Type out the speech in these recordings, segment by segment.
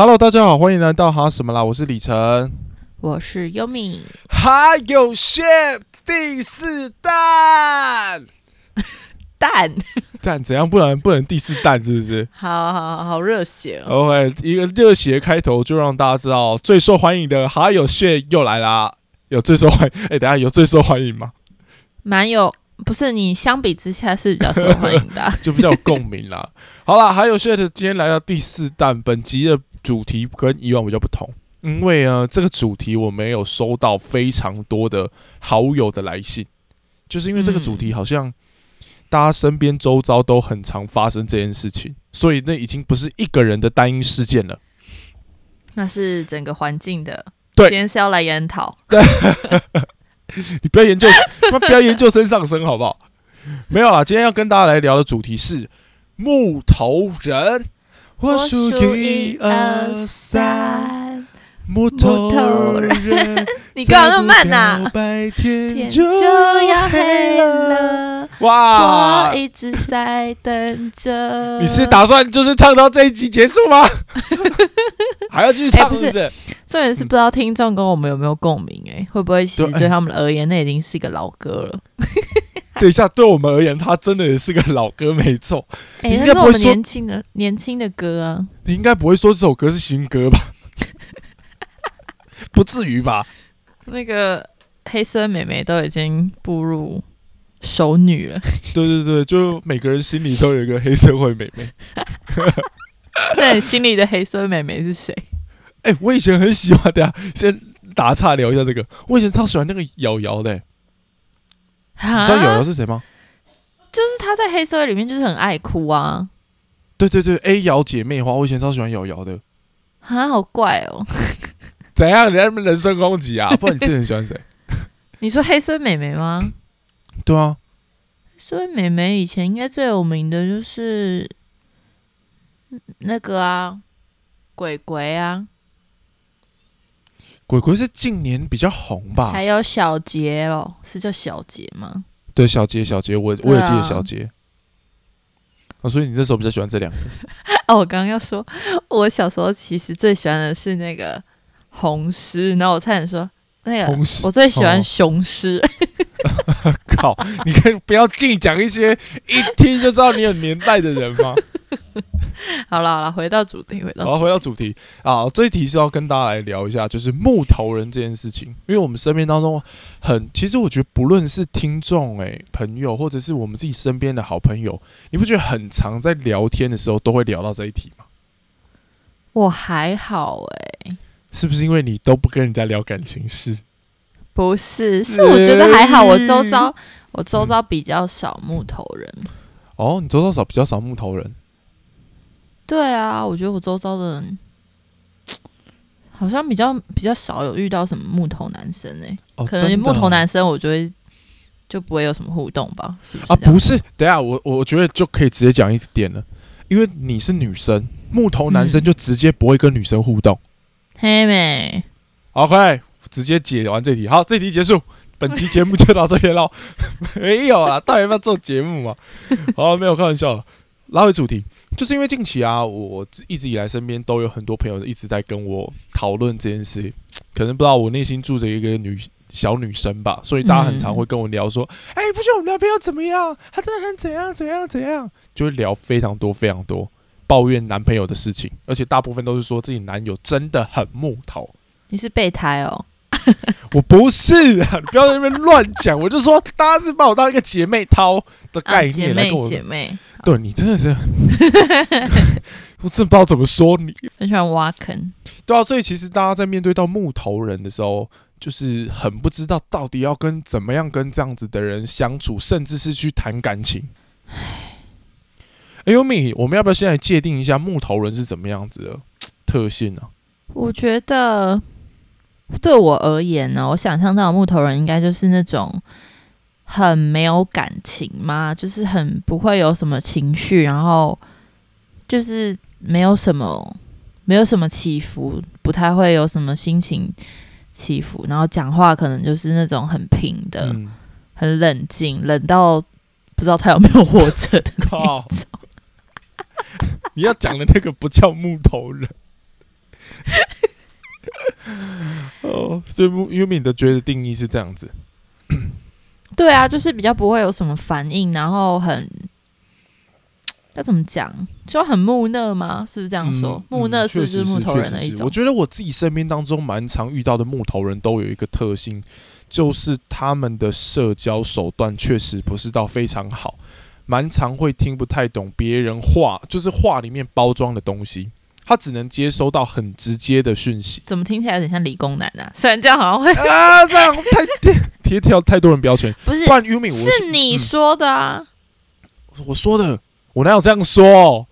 Hello，大家好，欢迎来到哈什么啦？我是李晨，我是优米。还有 shit 第四弹 蛋，弹怎样？不能不能第四弹是不是好好好好热血哦！？OK，一个热血开头就让大家知道最受欢迎的还有 shit 又来啦。有最受欢迎？哎、等下有最受欢迎吗？蛮有，不是你相比之下是比较受欢迎的啊、就比较有共鸣啦。好啦，还有 shit 今天来到第四弹，本集的主题跟以往比较不同，因为呢这个主题我没有收到非常多的好友的来信，就是因为这个主题好像大家身边周遭都很常发生这件事情，所以那已经不是一个人的单一事件了。那是整个环境的。对今天是要来研讨。对你不要研究，不要研究身上身好不好？没有啦，今天要跟大家来聊的主题是木头人。我数一二三，，木头头人，你干嘛那么慢呐、白天天就就要黑了。哇我！一直在等着。你是打算就是唱到这一集结束吗？还要继续唱哎不是？重点是不知道听众跟我们有没有共鸣？哎，会不会其实对对他们而言，那已经是一个老歌了？等一下，对我们而言，他真的也是个老歌，没错。哎、那是我们该不会说年轻的年轻的歌啊。你应该不会说这首歌是新歌吧？不至于吧？那个黑色美眉都已经步入熟女了，对对对，就每个人心里都有一个黑社会妹妹。那你心里的黑色美眉是谁？哎、我以前很喜欢的呀。先打岔聊一下这个，我以前超喜欢那个瑶瑶的、欸你你知道瑶瑶是谁吗？就是她在黑社会里面就是很爱哭啊，对对对，A 瑶姐妹花，我以前超喜欢瑶瑶的。啊，好怪哦！怎样？你在那边人身攻击啊？不然你自己很喜欢谁？你说黑色美眉吗？对啊，黑色美眉以前应该最有名的就是那个啊，鬼鬼啊，鬼鬼是近年比较红吧？还有小杰哦，是叫小杰吗？对，小杰小杰，我我也记得小杰。啊，所以你那时候比较喜欢这两个。哦，我刚刚要说，我小时候其实最喜欢的是那个红狮，然后我差点说那个我最喜欢哦雄狮。靠，你可以不要净讲一些一听就知道你有年代的人吗？好了好了，回到主题，回到好，回到主题啊，这一题是要跟大家来聊一下，就是木头人这件事情，因为我们身边当中很，其实我觉得不论是听众诶、朋友，或者是我们自己身边的好朋友，你不觉得很常在聊天的时候都会聊到这一题吗？我还好哎、是不是因为你都不跟人家聊感情事？不是，是我觉得还好，我周遭我周遭比较少木头人。哦，你周遭少比较少木头人，对啊，我觉得我周遭的人 好像比较比较少有遇到什么木头男生哎、哦，可能木头男生我觉得就不会有什么互动吧？是不是啊，不是，等下我我觉得就可以直接讲一点了，因为你是女生，木头男生嗯。就直接不会跟女生互动。黑妹，OK，直接解完这题，好，这题结束，本期节目就到这边喽。没有啦，到底要不要做节目嘛？好，没有开玩笑了。拉回主题，就是因为近期啊，我一直以来身边都有很多朋友一直在跟我讨论这件事，可能不知道我内心住着一个女小女生吧，所以大家很常会跟我聊说，哎、不觉得我男朋友怎么样？他真的很怎样怎样怎样，就会聊非常多非常多抱怨男朋友的事情，而且大部分都是说自己男友真的很木头。你是备胎哦？我不是啊，你不要在那边乱讲。我就说，大家是把我当一个姐妹淘的概啊姐妹念来跟我。姐妹，对你真的是，我真的不知道怎么说你。很喜欢挖坑。对啊，所以其实大家在面对到木头人的时候，就是很不知道到底要跟怎么样跟这样子的人相处，甚至是去谈感情。哎呦米，我们要不要先来界定一下木头人是怎么样子的特性呢、我觉得对我而言呢，我想象到的木头人应该就是那种很没有感情嘛，就是很不会有什么情绪，然后就是没有什么没有什么起伏，不太会有什么心情起伏，然后讲话可能就是那种很平的，嗯，很冷静，冷到不知道他有没有活着的那靠种。你要讲的那个不叫木头人，哦，所以优米的觉得定义是这样子。对啊，就是比较不会有什么反应，然后很 要怎么讲，就很木讷吗？是不是这样说？木讷是不是木头人的一种？我觉得我自己身边当中蛮常遇到的木头人都有一个特性，就是他们的社交手段确实不是到非常好，蛮常会听不太懂别人话，就是话里面包装的东西。他只能接收到很直接的讯息，怎么听起来有点像理工男啊？虽然这样好像会啊，这样太贴贴贴太多人标签，不是？不然 Umi 是你说的啊？我说的，我哪有这样说？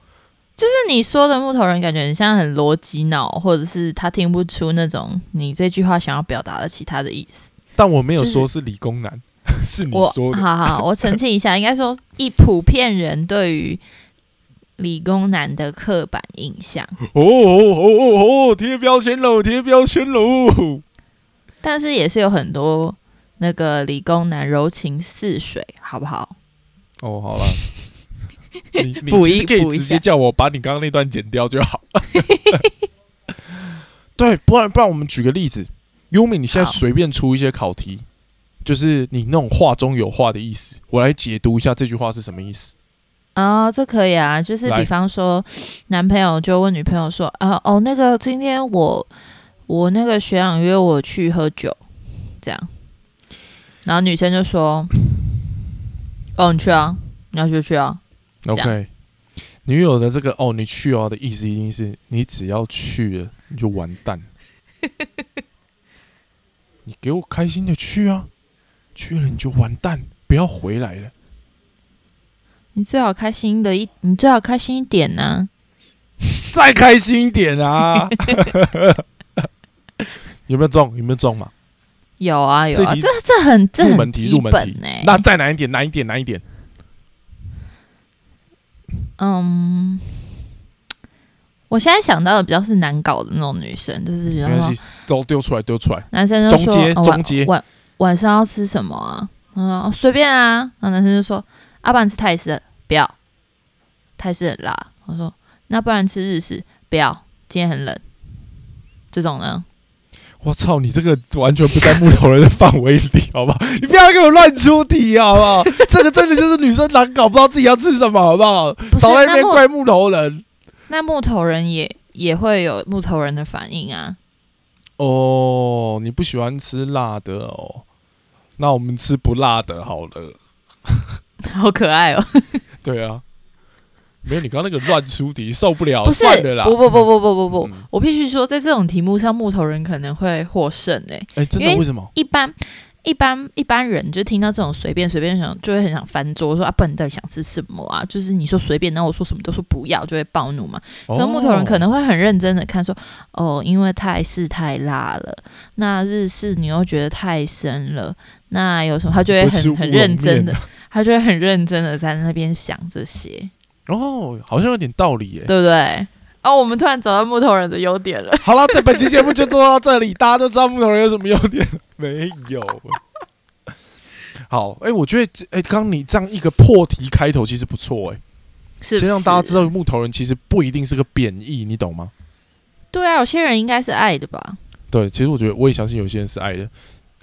就是你说的木头人，感觉很像很逻辑脑，或者是他听不出那种你这句话想要表达的其他的意思。但我没有说是理工男，是你说的。好好，我澄清一下，应该说一普遍人对于。理工男的刻板印象哦哦哦哦贴标签喽，贴标签喽。但是也是有很多那个理工男柔情似水，好不好？哦，好了，你 你可以直接叫我把你刚刚那段剪掉就好。对，不然不然我们举个例子，优米，你现在随便出一些考题，就是你那种话中有话的意思，我来解读一下这句话是什么意思。啊，这可以啊，就是比方说，男朋友就问女朋友说：“啊，哦，那个今天我我那个学长约我去喝酒，这样。”然后女生就说：“哦，你去啊，你要就去啊。”OK，女友的这个“哦，你去哦”的意思一定是你只要去了你就完蛋，你给我开心的去啊，去了你就完蛋，不要回来了。你最好开心的一，你最好开心一点呢，再开心一点啊！有没有中？有没有中嘛？有啊有啊，这这很这很基本哎。那再难一点，难一点，难一点。嗯，我现在想到的比较是难搞的那种女生，就是比方说都丢出来丢出来。男生就说：“中中阶晚晚上要吃什么啊？”嗯，随便啊。然后男生就说：“阿爸吃泰式。”不要，泰式很辣。我说，那不然吃日式？不要，今天很冷。这种呢？我操，你这个完全不在木头人的范围里，好不好？你不要给我乱出题，好不好？这个真的就是女生难搞，不知道自己要吃什么，好不好？少在那边怪木头人。那木头人也也会有木头人的反应啊。哦，你不喜欢吃辣的哦？那我们吃不辣的好了。好可爱哦。对啊，没有你刚刚那个乱出题，受不了，不是的啦。不不不不不不不，我必须说，在这种题目上，木头人可能会获胜诶。哎，真的？为什么？一般一般一般人就听到这种随便随便想，就会很想翻桌，说啊，不然你到底想吃什么啊？就是你说随便，然后我说什么都说不要，就会暴怒嘛。可木头人可能会很认真的看，说哦，因为泰式太辣了，那日式你又觉得太深了，那有什么？他就会很很认真的。他就会很认真的在那边想这些哦，好像有点道理耶，对不对？哦，我们突然找到木头人的优点了。好了，这本期节目就做到这里，大家都知道木头人有什么优点没有？好，哎，我觉得，哎，刚你这样一个破题开头其实不错，哎，先让大家知道木头人其实不一定是个贬义，你懂吗？对啊，有些人应该是爱的吧？对，其实我觉得我也相信有些人是爱的。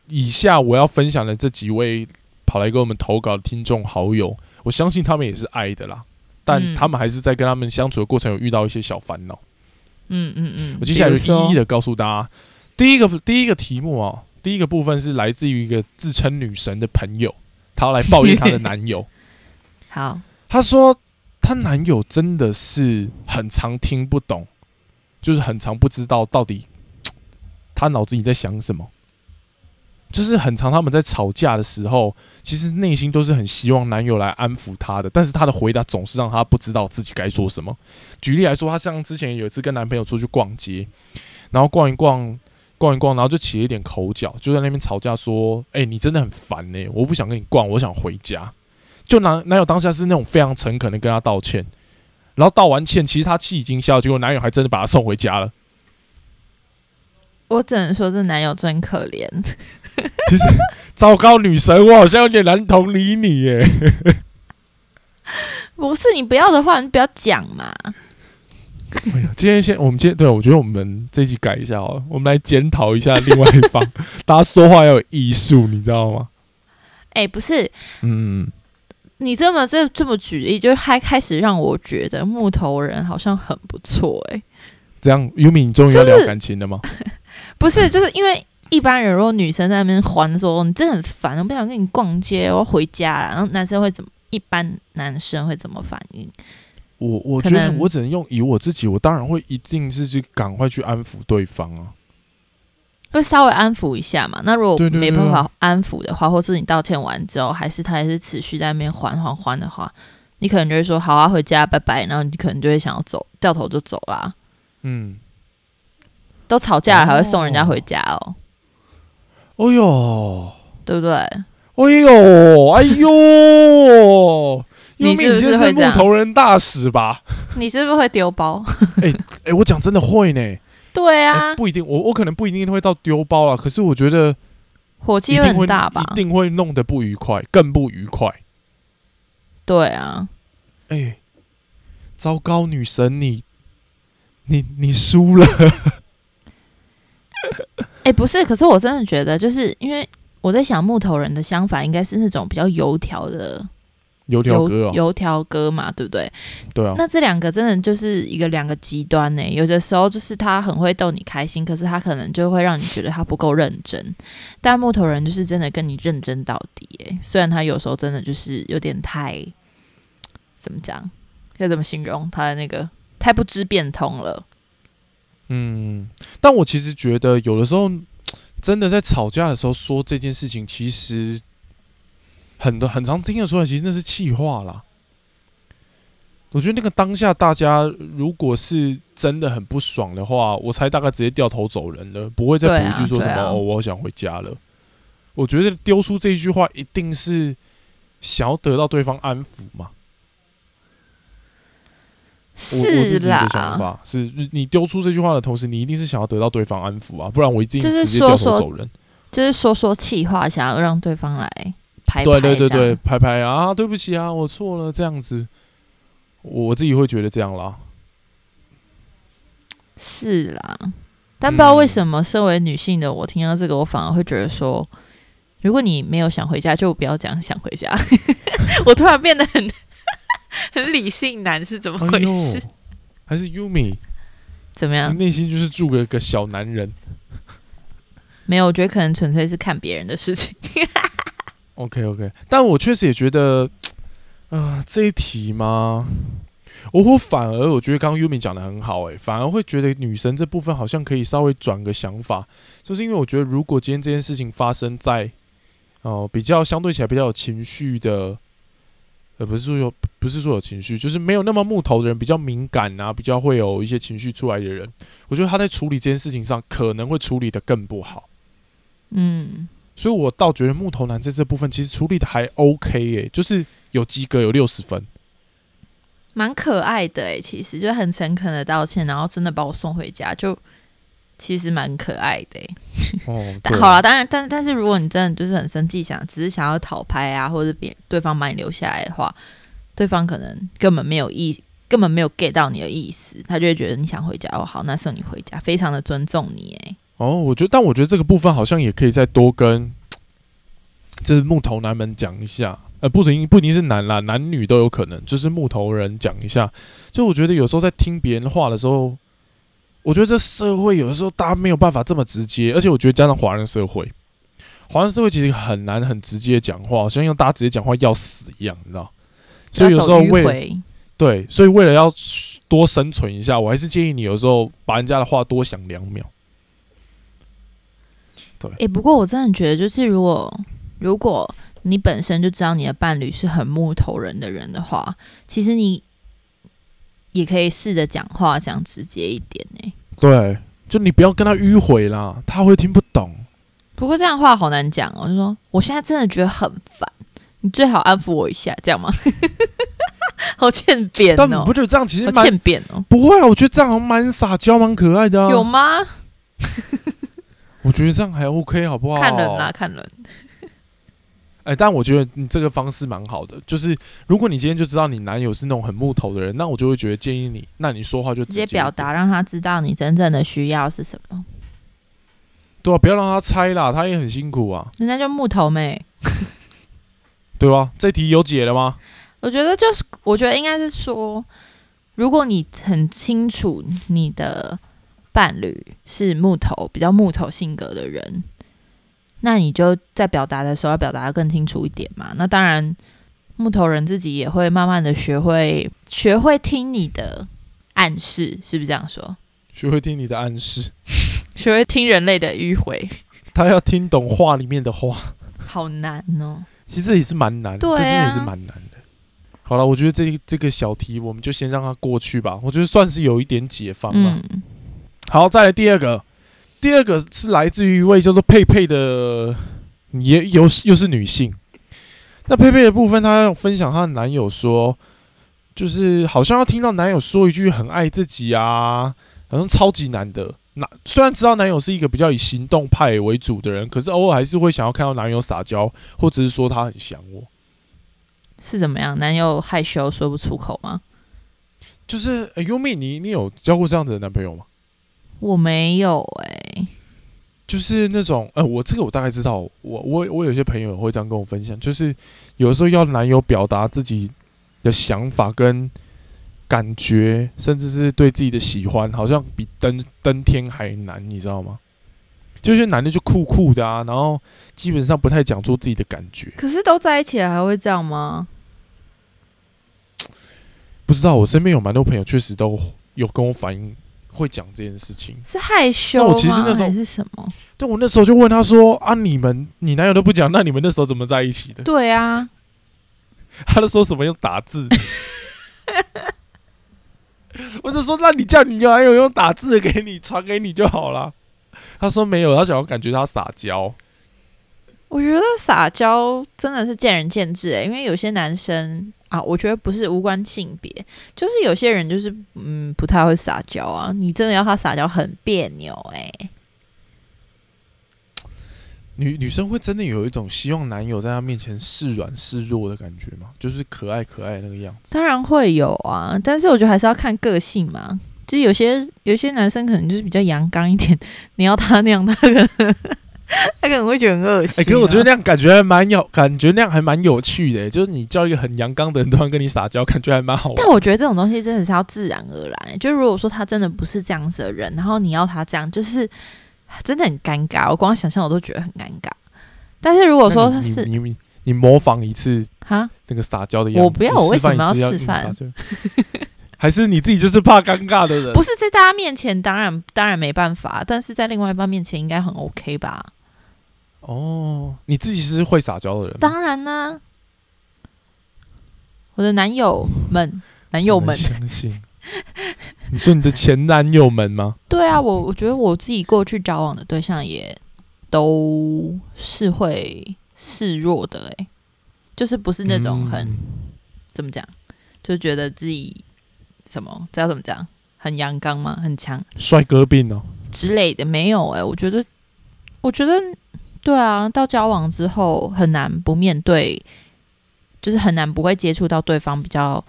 以下我要分享的这几位。跑来给我们投稿的听众好友，我相信他们也是爱的啦，但他们还是在跟他们相处的过程有遇到一些小烦恼。嗯嗯嗯，我接下来就一一的告诉大家。第一个第一个题目啊，第一个部分是来自于一个自称女神的朋友，她要来抱怨她的男友。好，她说她男友真的是很常听不懂，就是很常不知道到底她脑子里在想什么。就是很长，他们在吵架的时候，其实内心都是很希望男友来安抚她的，但是她的回答总是让她不知道自己该说什么。举例来说，她像之前有一次跟男朋友出去逛街，然后逛一逛，逛一逛，然后就起了一点口角，就在那边吵架说：“哎，你真的很烦呢，我不想跟你逛，我想回家。”就男男友当下是那种非常诚恳的跟她道歉，然后道完歉，其实他气已经消，结果男友还真的把她送回家了。我只能说，这男友真可怜。其实，糟糕女神，我好像有点难同理你耶。不是你不要的话，你不要讲嘛。哎呀，今天先，我们今天对我觉得我们这一集改一下哦，我们来检讨一下另外一方，大家说话要有艺术，你知道吗？哎、不是，嗯，你这么这这么举例，就还开始让我觉得木头人好像很不错哎、这样优米，你终于要聊感情了吗？不是，就是因为一般人如果女生在那边还说你真的很烦，我不想跟你逛街，我要回家了，然后男生会怎么？一般男生会怎么反应？我我觉得我只能用以我自己，我当然会一定是去赶快去安抚对方啊。会稍微安抚一下嘛。那如果没办法安抚的话，或是你道歉完之后，还是他还是持续在那边还还还的话，你可能就会说好啊，回家拜拜，然后你可能就会想要走，掉头就走啦。嗯，都吵架了还会送人家回家哦，哦哟，对不对？哎呦，哎呦，你是不是木头人大使吧？你是不是会丢包？哎哎、我讲真的会呢、哎对啊，不一定，我我可能不一定会到丢包啊，可是我觉得火气很大吧？一定会弄得不愉快，更不愉快。对啊，哎、糟糕，女神你你你输了，哎、不是，可是我真的觉得，就是因为我在想木头人的相反应该是那种比较油条的油条哥哦，油条哥嘛，对不对？对啊，那这两个真的就是一个两个极端呢、有的时候就是他很会逗你开心，可是他可能就会让你觉得他不够认真。但木头人就是真的跟你认真到底、欸，虽然他有时候真的就是有点太怎么讲，要怎么形容他的那个太不知变通了。嗯，但我其实觉得有的时候真的在吵架的时候说这件事情，其实很多很常听的出来，其实那是气话啦。我觉得那个当下大家如果是真的很不爽的话，我才大概直接掉头走人了，不会再补一句说什么、哦，我想回家了。我觉得丢出这一句话一定是想要得到对方安抚嘛。是啦，法是，你丢出这句话的同时，你一定是想要得到对方安抚啊，不然我一定就是说说走人。就是说说气话，想要让对方来拍拍对对对对，拍拍啊，对不起啊，我错了，这样子，我自己会觉得这样啦。是啦，但不知道为嗯什么，身为女性的我听到这个，我反而会觉得说，如果你没有想回家，就不要讲想回家。我突然变得很很理性男，是怎么回事？，还是 Yumi，怎么样？内心就是住个个小男人。没有，我觉得可能纯粹是看别人的事情。OK OK，但我确实也觉得，啊、这一题嘛，我我反而我觉得刚刚 Yumi 讲的很好、诶，反而会觉得女神这部分好像可以稍微转个想法，就是因为我觉得如果今天这件事情发生在哦、比较相对起来比较有情绪的，呃，不是说有不是说有情绪，就是没有那么木头的人，比较敏感啊，比较会有一些情绪出来的人，我觉得他在处理这件事情上可能会处理的更不好。嗯，所以我倒觉得木头男在这部分其实处理的还 OK 耶、就是有及格，有六十分。蛮可爱的诶，其实就很诚恳的道歉，然后真的把我送回家，就其实蛮可爱的诶。哦，但好了，当然，但但是如果你真的就是很生气，想只是想要讨拍啊，或者别对方把你留下来的话，对方可能根本没有意，根本没有 get 到你的意思，他就会觉得你想回家，哦，好，那送你回家，非常的尊重你，哎，哦，我觉得，但我觉得这个部分好像也可以再多跟，就是木头男们讲一下，呃，不一定不一定是男啦，男女都有可能，就是木头人讲一下。就我觉得有时候在听别人话的时候，我觉得这社会有的时候大家没有办法这么直接，而且我觉得加上华人社会，华人社会其实很难很直接地讲话，好像用大家直接讲话要死一样，你知道？所以有时候为了对，所以为了要多生存一下，我还是建议你有时候把人家的话多想两秒。对哎、不过我真的觉得，就是如果如果你本身就知道你的伴侣是很木头人的人的话，其实你也可以试着讲话讲直接一点哎。对，就你不要跟他迂回啦，他会听不懂。不过这样的话好难讲哦，就说我现在真的觉得很烦，你最好安抚我一下，这样吗？好欠扁哦但你不，觉得这样其实欠扁哦，不会啊？我觉得这样好像蛮撒娇、蛮可爱的啊。有吗？我觉得这样还 OK，好不好？看人啦，看人。哎、但我觉得你这个方式蛮好的，就是如果你今天就知道你男友是那种很木头的人，那我就会觉得建议你，那你说话就直接表达，让他知道你真正的需要是什么。对啊，不要让他猜啦，他也很辛苦啊，人家就木头妹，对吧？这题有解了吗？我觉得就是，我觉得应该是说，如果你很清楚你的伴侣是木头，比较木头性格的人，那你就在表达的时候要表达的更清楚一点嘛。那当然，木头人自己也会慢慢的学会学会听你的暗示，是不是这样说？学会听你的暗示，学会听人类的迂回，他要听懂话里面的话，好难哦。其实也是蛮难，对啊这真的也是蛮难的。好了，我觉得这这个小题我们就先让它过去吧，我觉得算是有一点解放了。嗯，好，再来第二个，第二个是来自于一位叫做佩佩的，也又是又是女性。那佩佩的部分，她要分享她的男友说，就是好像要听到男友说一句很爱自己啊，好像超级难得。那虽然知道男友是一个比较以行动派为主的人，可是偶尔还是会想要看到男友撒娇，或者是说他很想我。是怎么样？男友害羞说不出口吗？就是，哎、优米，你你有交过这样子的男朋友吗？我没有哎、就是那种，呃，我这个我大概知道，我我我有些朋友也会这样跟我分享，就是有的时候要男友表达自己的想法跟感觉，甚至是对自己的喜欢，好像比登登天还难，你知道吗？就是男的就酷酷的啊，然后基本上不太讲出自己的感觉。可是都在一起了，还会这样吗？不知道，我身边有蛮多朋友确实都有跟我反映会讲这件事情。是害羞那吗？我其实那时候还是什么？对我那时候就问他说：“啊，你们你男友都不讲，那你们那时候怎么在一起的？”对啊，他都说什么用打字，我就说那你叫你男友用打字给你传给你就好了。他说没有，他想要感觉他撒娇。我觉得撒娇真的是见仁见智诶、因为有些男生啊，我觉得不是无关性别，就是有些人就是嗯不太会撒娇啊，你真的要他撒娇很别扭诶、女女生会真的有一种希望男友在她面前示软示弱的感觉吗？就是可爱可爱那个样子。当然会有啊，但是我觉得还是要看个性嘛。就是有些有些男生可能就是比较阳刚一点，你要他那样，他可能 他可能会觉得很恶心、哎、啊。可是我觉得那样感觉还蛮有，感觉那样还蛮有趣的、就是你叫一个很阳刚的人突然跟你撒娇，感觉还蛮好玩。但我觉得这种东西真的是要自然而然。就如果说他真的不是这样子的人，然后你要他这样，就是真的很尴尬。我光想象我都觉得很尴尬。但是如果说他是你你你模仿一次哈，那个撒娇的样子，我不要我为什么要示范 还是你自己就是怕尴尬的人？不是在大家面前，当然当然没办法，但是在另外一半面前应该很 OK 吧？哦，你自己是会撒娇的人，当然呢、我的男友们，男友们，相信。你说你的前男友们吗？对啊，我我觉得我自己过去交往的对象也都是会示弱的、欸，就是不是那种很、嗯怎么讲，就觉得自己什么知道怎么讲，很阳刚吗？很强？帅哥病哦。之类的，没有哎、我觉得，我觉得对啊，到交往之后很难不面对，就是很难不会接触到对方比较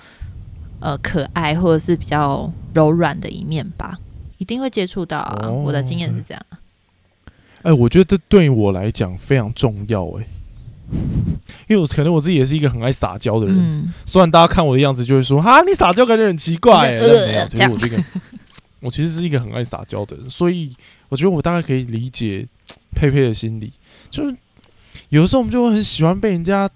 呃可爱或者是比较柔软的一面吧，一定会接触到啊。哦我的经验是这样。哎、我觉得这对我来讲非常重要哎、因为我可能我自己也是一个很爱撒娇的人，嗯，虽然大家看我的样子就会说哈你撒娇感觉很奇怪、欸，就但没有，呃其实我这个我其实是一个很爱撒娇的人，所以我觉得我大概可以理解佩佩的心理，就是有的时候我们就会很喜欢被人家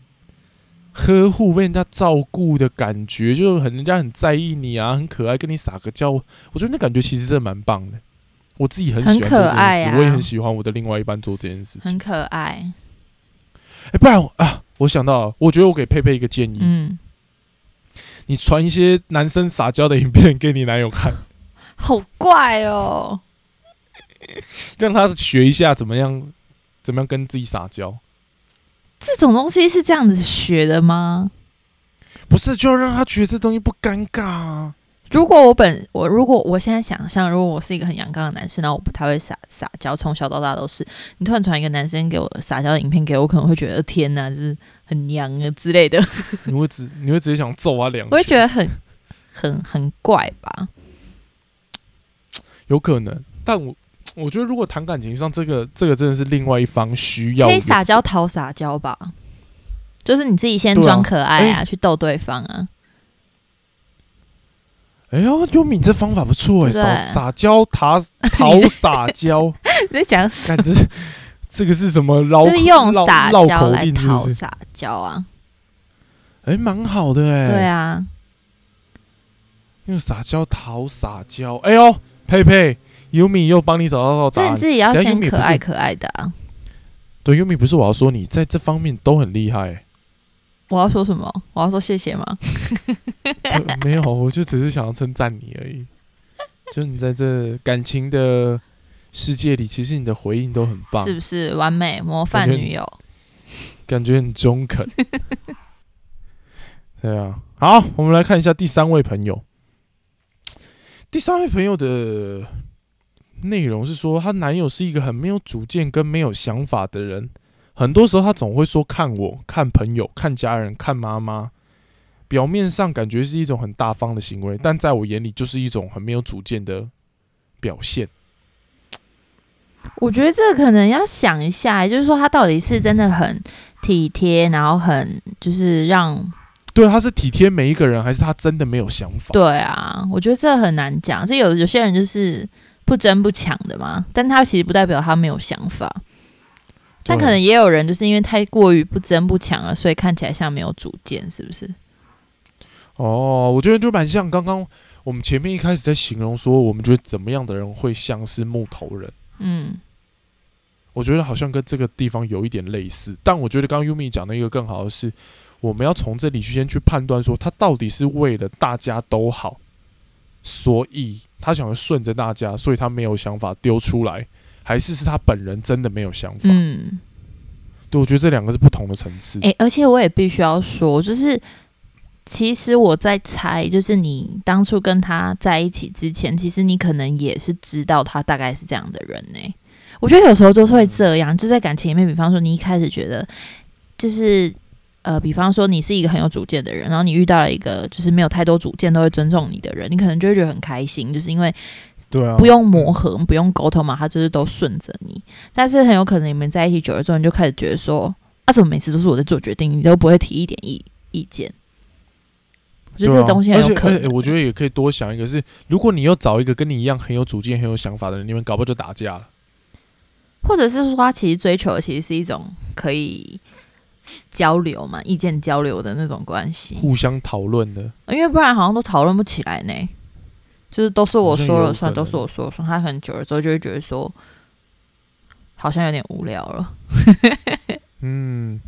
呵护、被人家照顾的感觉，就很人家很在意你啊，很可爱，跟你撒个娇，我觉得那感觉其实真的蛮棒的。我自己很喜欢很做这件事，可爱啊我也很喜欢我的另外一半做这件事情。很可爱。哎、不然啊，我想到了，我觉得我给佩佩一个建议，嗯，你传一些男生撒娇的影片给你男友看，好怪哦。让他学一下怎么样，怎么样跟自己撒娇。这种东西是这样子学的吗？不是，就要让他觉得这东西不尴尬啊。如果我本我如果我现在想象，如果我是一个很阳刚的男生，然后我不太会撒撒娇，从小到大都是，你突然传一个男生给我撒娇的影片给我，我可能会觉得天哪，就是很娘啊之类的，你会直你会直接想揍他两拳，我会觉得很很很怪吧。有可能，但我我觉得如果谈感情上，这个这个真的是另外一方需要的。可以撒娇讨撒娇吧，就是你自己先装可爱啊，哎去逗对方啊。哎呦，优米这方法不错哎，撒撒娇讨讨撒娇，你在讲什么这个是什么绕就是用绕撒绕娇来？讨撒娇啊，哎，蛮好的哎，对，啊，用撒娇讨撒娇，哎呦，佩佩，优米又帮你找到答案。所以你自己要先可爱可爱的啊。对，优米不是我要说你在这方面都很厉害、我要说什么？我要说谢谢吗？呃没有，我就只是想要称赞你而已。就你在这感情的世界里，其实你的回应都很棒是，不是完美模范女友？感觉很中肯。对啊，好，我们来看一下第三位朋友。第三位朋友的内容是说，她男友是一个很没有主见跟没有想法的人。很多时候，他总会说看我、看朋友、看家人、看妈妈。表面上感觉是一种很大方的行为，但在我眼里就是一种很没有主见的表现。我觉得这可能要想一下，就是说他到底是真的很体贴，然后很就是让对，他是体贴每一个人，还是他真的没有想法？对啊，我觉得这很难讲。是有有些人就是不争不抢的嘛，但他其实不代表他没有想法。但可能也有人就是因为太过于不争不抢了，所以看起来像没有主见，是不是？哦，我觉得就蛮像刚刚我们前面一开始在形容说，我们觉得怎么样的人会像是木头人。嗯，我觉得好像跟这个地方有一点类似，但我觉得刚刚 Yumi 讲的一个更好的是，我们要从这里去先去判断说，他到底是为了大家都好，所以他想要顺着大家，所以他没有想法丢出来，还是是他本人真的没有想法？嗯，对，我觉得这两个是不同的层次。诶，而且我也必须要说，就是其实我在猜，就是你当初跟他在一起之前，其实你可能也是知道他大概是这样的人呢、我觉得有时候就是会这样，就在感情里面，比方说你一开始觉得就是。呃，比方说你是一个很有主见的人，然后你遇到了一个就是没有太多主见，都会尊重你的人，你可能就会觉得很开心，就是因为对啊，不用磨合，不用沟通嘛，他就是都顺着你。但是很有可能你们在一起久了之后，你就开始觉得说，啊，怎么每次都是我在做决定，你都不会提一点意意见？我觉得这东西很而且而有可能。且我觉得也可以多想一个是，如果你又找一个跟你一样很有主见、很有想法的人，你们搞不好就打架了。或者是说，他其实追求的其实是一种可以交流嘛，意见交流的那种关系，互相讨论的，因为不然好像都讨论不起来呢。就是都是我说了算，都是我说了算。他很久了之后就会觉得说，好像有点无聊了。嗯，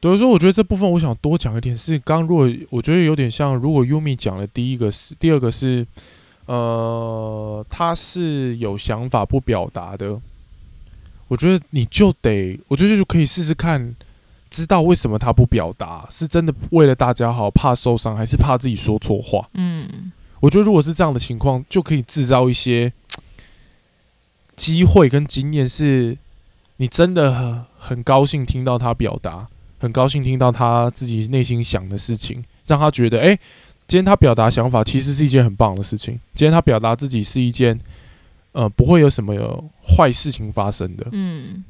所以说我觉得这部分我想多讲一点是，刚如果我觉得有点像，如果 Yumi 讲的第一个是，第二个是，呃，他是有想法不表达的，我觉得你就得，我觉得就可以试试看，知道为什么他不表达，是真的为了大家好，怕受伤，还是怕自己说错话？嗯，我觉得如果是这样的情况，就可以制造一些机会跟经验，是你真的很很高兴听到他表达，很高兴听到他自己内心想的事情，让他觉得，哎、今天他表达想法其实是一件很棒的事情。今天他表达自己是一件，呃，不会有什么坏事情发生的。嗯，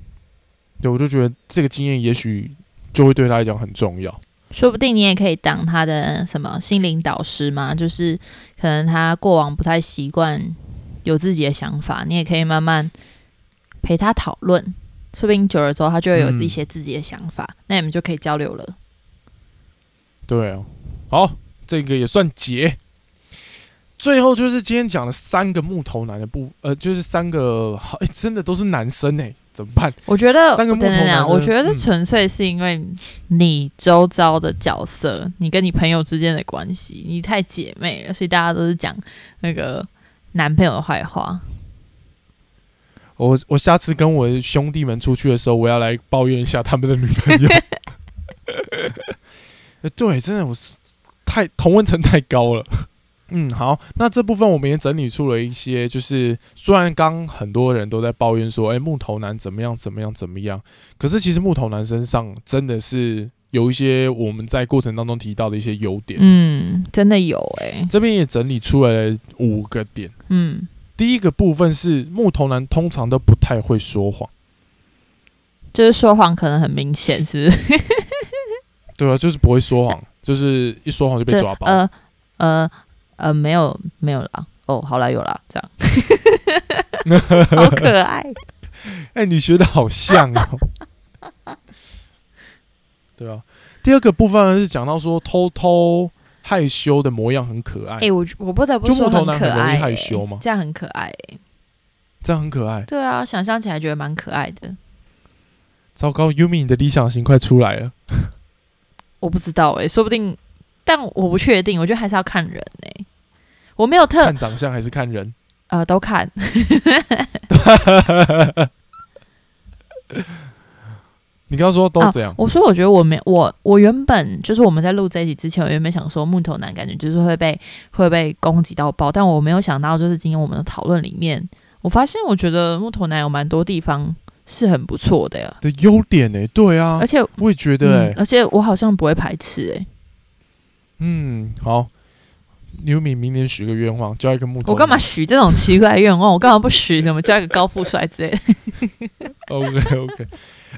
对，我就觉得这个经验也许就会对他来讲很重要。说不定你也可以当他的什么心灵导师嘛，就是可能他过往不太习惯有自己的想法，你也可以慢慢陪他讨论，说不定久了之后他就会有嗯一些自己的想法，那你们就可以交流了。对啊，好，这个也算结。最后就是今天讲了三个木头男的部，呃，就是三个，哎、真的都是男生哎、怎么办？我觉得，三个木头男我觉得嗯纯粹是因为你周遭的角色，你跟你朋友之间的关系，你太姐妹了，所以大家都是讲那个男朋友的坏话。我我下次跟我兄弟们出去的时候，我要来抱怨一下他们的女朋友。呃对，真的我是太同温层太高了。嗯，好，那这部分我们也整理出了一些，就是虽然刚很多人都在抱怨说，哎、木头男怎么样怎么样怎么样，可是其实木头男身上真的是有一些我们在过程当中提到的一些优点，嗯，真的有哎、这边也整理出来了五个点。嗯，第一个部分是木头男通常都不太会说谎，就是说谎可能很明显，是不是？对啊，就是不会说谎，就是一说谎就被抓包。呃呃呃，没有没有啦。哦，好啦，有啦，这样，好可爱。哎、你学的好像哦。对啊，第二个部分是讲到说偷偷害羞的模样很可爱，哎、我我不得不说很容易可爱、欸，害羞吗这样很可爱、欸。这样很可爱。对啊，想象起来觉得蛮可爱的。糟糕，Yumi，你的理想型快出来了。我不知道哎、说不定，但我不确定，我觉得还是要看人哎、我没有特看长相还是看人？呃都看，你刚刚说都哦这样，我说我觉得我没我我原本就是我们在录这一集之前，我原本想说木头男感觉就是会被会被攻击到爆，但我没有想到就是今天我们的讨论里面，我发现我觉得木头男有蛮多地方是很不错的呀，的优点呢、对啊而，且我也觉得哎、嗯，而且我好像不会排斥哎、嗯，好，Yumi 明年许个愿望，交一个木头。我干嘛许这种奇怪的愿望？我干嘛不许什么交一个高富帅之类的？？OK OK，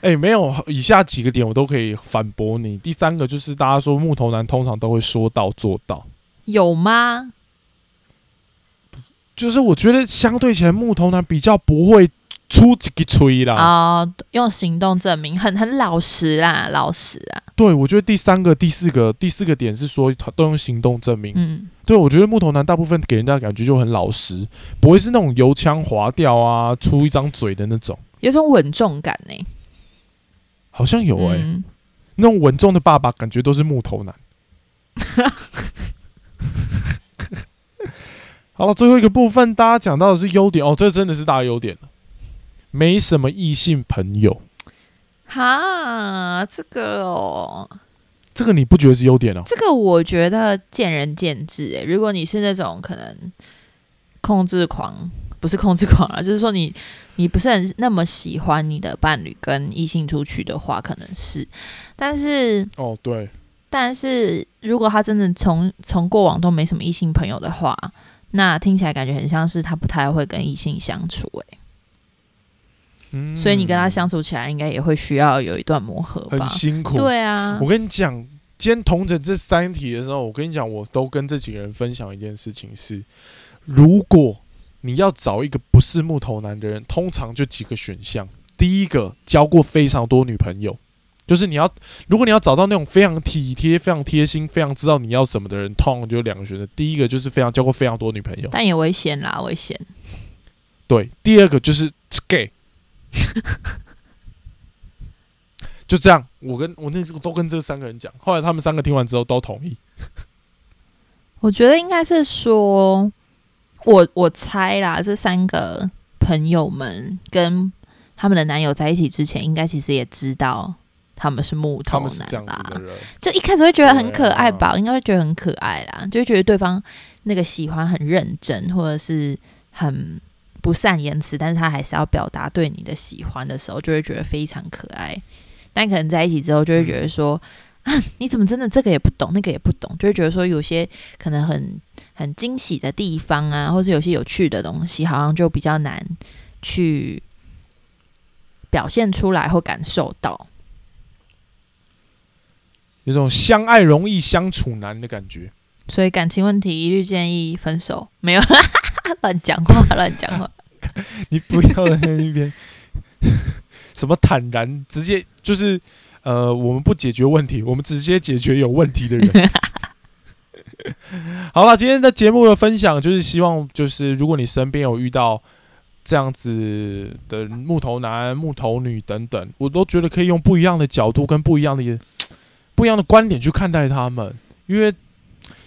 哎、没有，以下几个点我都可以反驳你。第三个就是大家说木头男通常都会说到做到，有吗？就是我觉得相对起来木头男比较不会出一个吹啦。啊、用行动证明，很很老实啦，老实啊，对，我觉得第三个、第四个、第四个点是说他都用行动证明。嗯，对，我觉得木头男大部分给人家的感觉就很老实，不会是那种油腔滑调啊、出一张嘴的那种。有种稳重感呢、好像有哎、嗯那种稳重的爸爸感觉都是木头男。好了，最后一个部分，大家讲到的是优点哦，这真的是大优点了。没什么异性朋友，哈，这个哦，这个你不觉得是优点哦？这个我觉得见仁见智诶。如果你是那种可能控制狂，不是控制狂啊，就是说你你不是很那么喜欢你的伴侣跟异性出去的话，可能是，但是哦，对，但是如果他真的从从过往都没什么异性朋友的话，那听起来感觉很像是他不太会跟异性相处诶。嗯所以你跟他相处起来，应该也会需要有一段磨合吧很？辛苦。对啊我，跟你讲，今天同整这三题的时候，我跟你讲，我都跟这几个人分享一件事情是：如果你要找一个不是木头男的人，通常就几个选项。第一个，交过非常多女朋友，就是你要，如果你要找到那种非常体贴、非常贴心、非常知道你要什么的人，通常就有两个选择。第一个就是非常交过非常多女朋友，但也危险啦，危险。对；第二个就是 gay。就这样，我跟我那时候都跟这三个人讲，后来他们三个听完之后都同意。我觉得应该是说，我我猜啦，这三个朋友们跟他们的男友在一起之前，应该其实也知道他们是木头男啦就一开始会觉得很可爱吧，啊。应该会觉得很可爱啦，就觉得对方那个喜欢很认真，或者是很不善言辞，但是他还是要表达对你的喜欢的时候，就会觉得非常可爱。但可能在一起之后，就会觉得说，啊，你怎么真的这个也不懂，那个也不懂，就会觉得说有些可能很很惊喜的地方啊，或是有些有趣的东西，好像就比较难去表现出来或感受到。有种相爱容易相处难的感觉。所以感情问题一律建议分手，没有乱讲话，乱讲话。你不要在那边 什么坦然，直接就是呃，我们不解决问题，我们直接解决有问题的人。好了，今天的节目的分享就是希望，就是如果你身边有遇到这样子的木头男、木头女等等，我都觉得可以用不一样的角度跟不一样的不一样的观点去看待他们，因为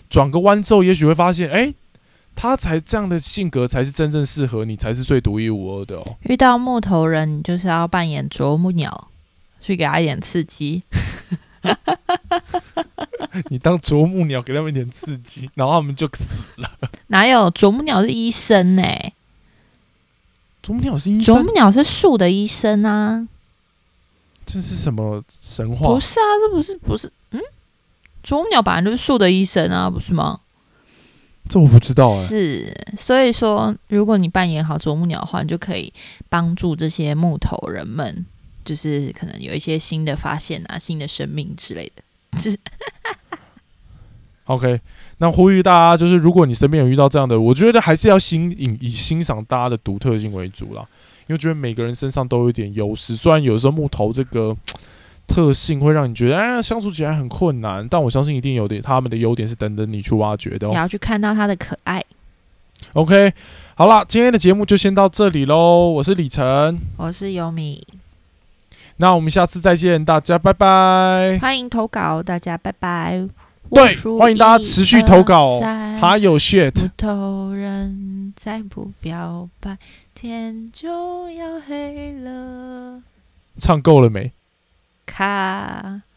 转个弯之后，也许会发现，哎、他才这样的性格才是真正适合你，才是最独一无二的哦。遇到木头人，你就是要扮演啄木鸟，去给他一点刺激。你当啄木鸟，给他们一点刺激，然后他们就死了。哪有啄木鸟是医生呢、啄木鸟是医生啄木，鸟是树的医生啊，这是什么神话不？是啊，这不是不是，嗯，啄木鸟本来就是树的医生啊，不是吗？这我不知道哎、是，所以说，如果你扮演好啄木鸟的话，你就可以帮助这些木头人们，就是可能有一些新的发现啊、新的生命之类的。OK，那呼吁大家，就是如果你身边有遇到这样的，我觉得还是要欣以以欣赏大家的独特性为主啦，因为觉得每个人身上都有一点优势，虽然有时候木头这个特性会让你觉得哎相处起来很困难，但我相信一定有点他们的优点是等着你去挖掘的哦。你要去看到他的可爱。OK，好了，今天的节目就先到这里喽，我是李晨，我是优米，那我们下次再见，大家拜拜。欢迎投稿，大家拜拜。对欢迎大家持续投稿还有 shit，木头人再不表白，天就要黑了。唱够了没？卡。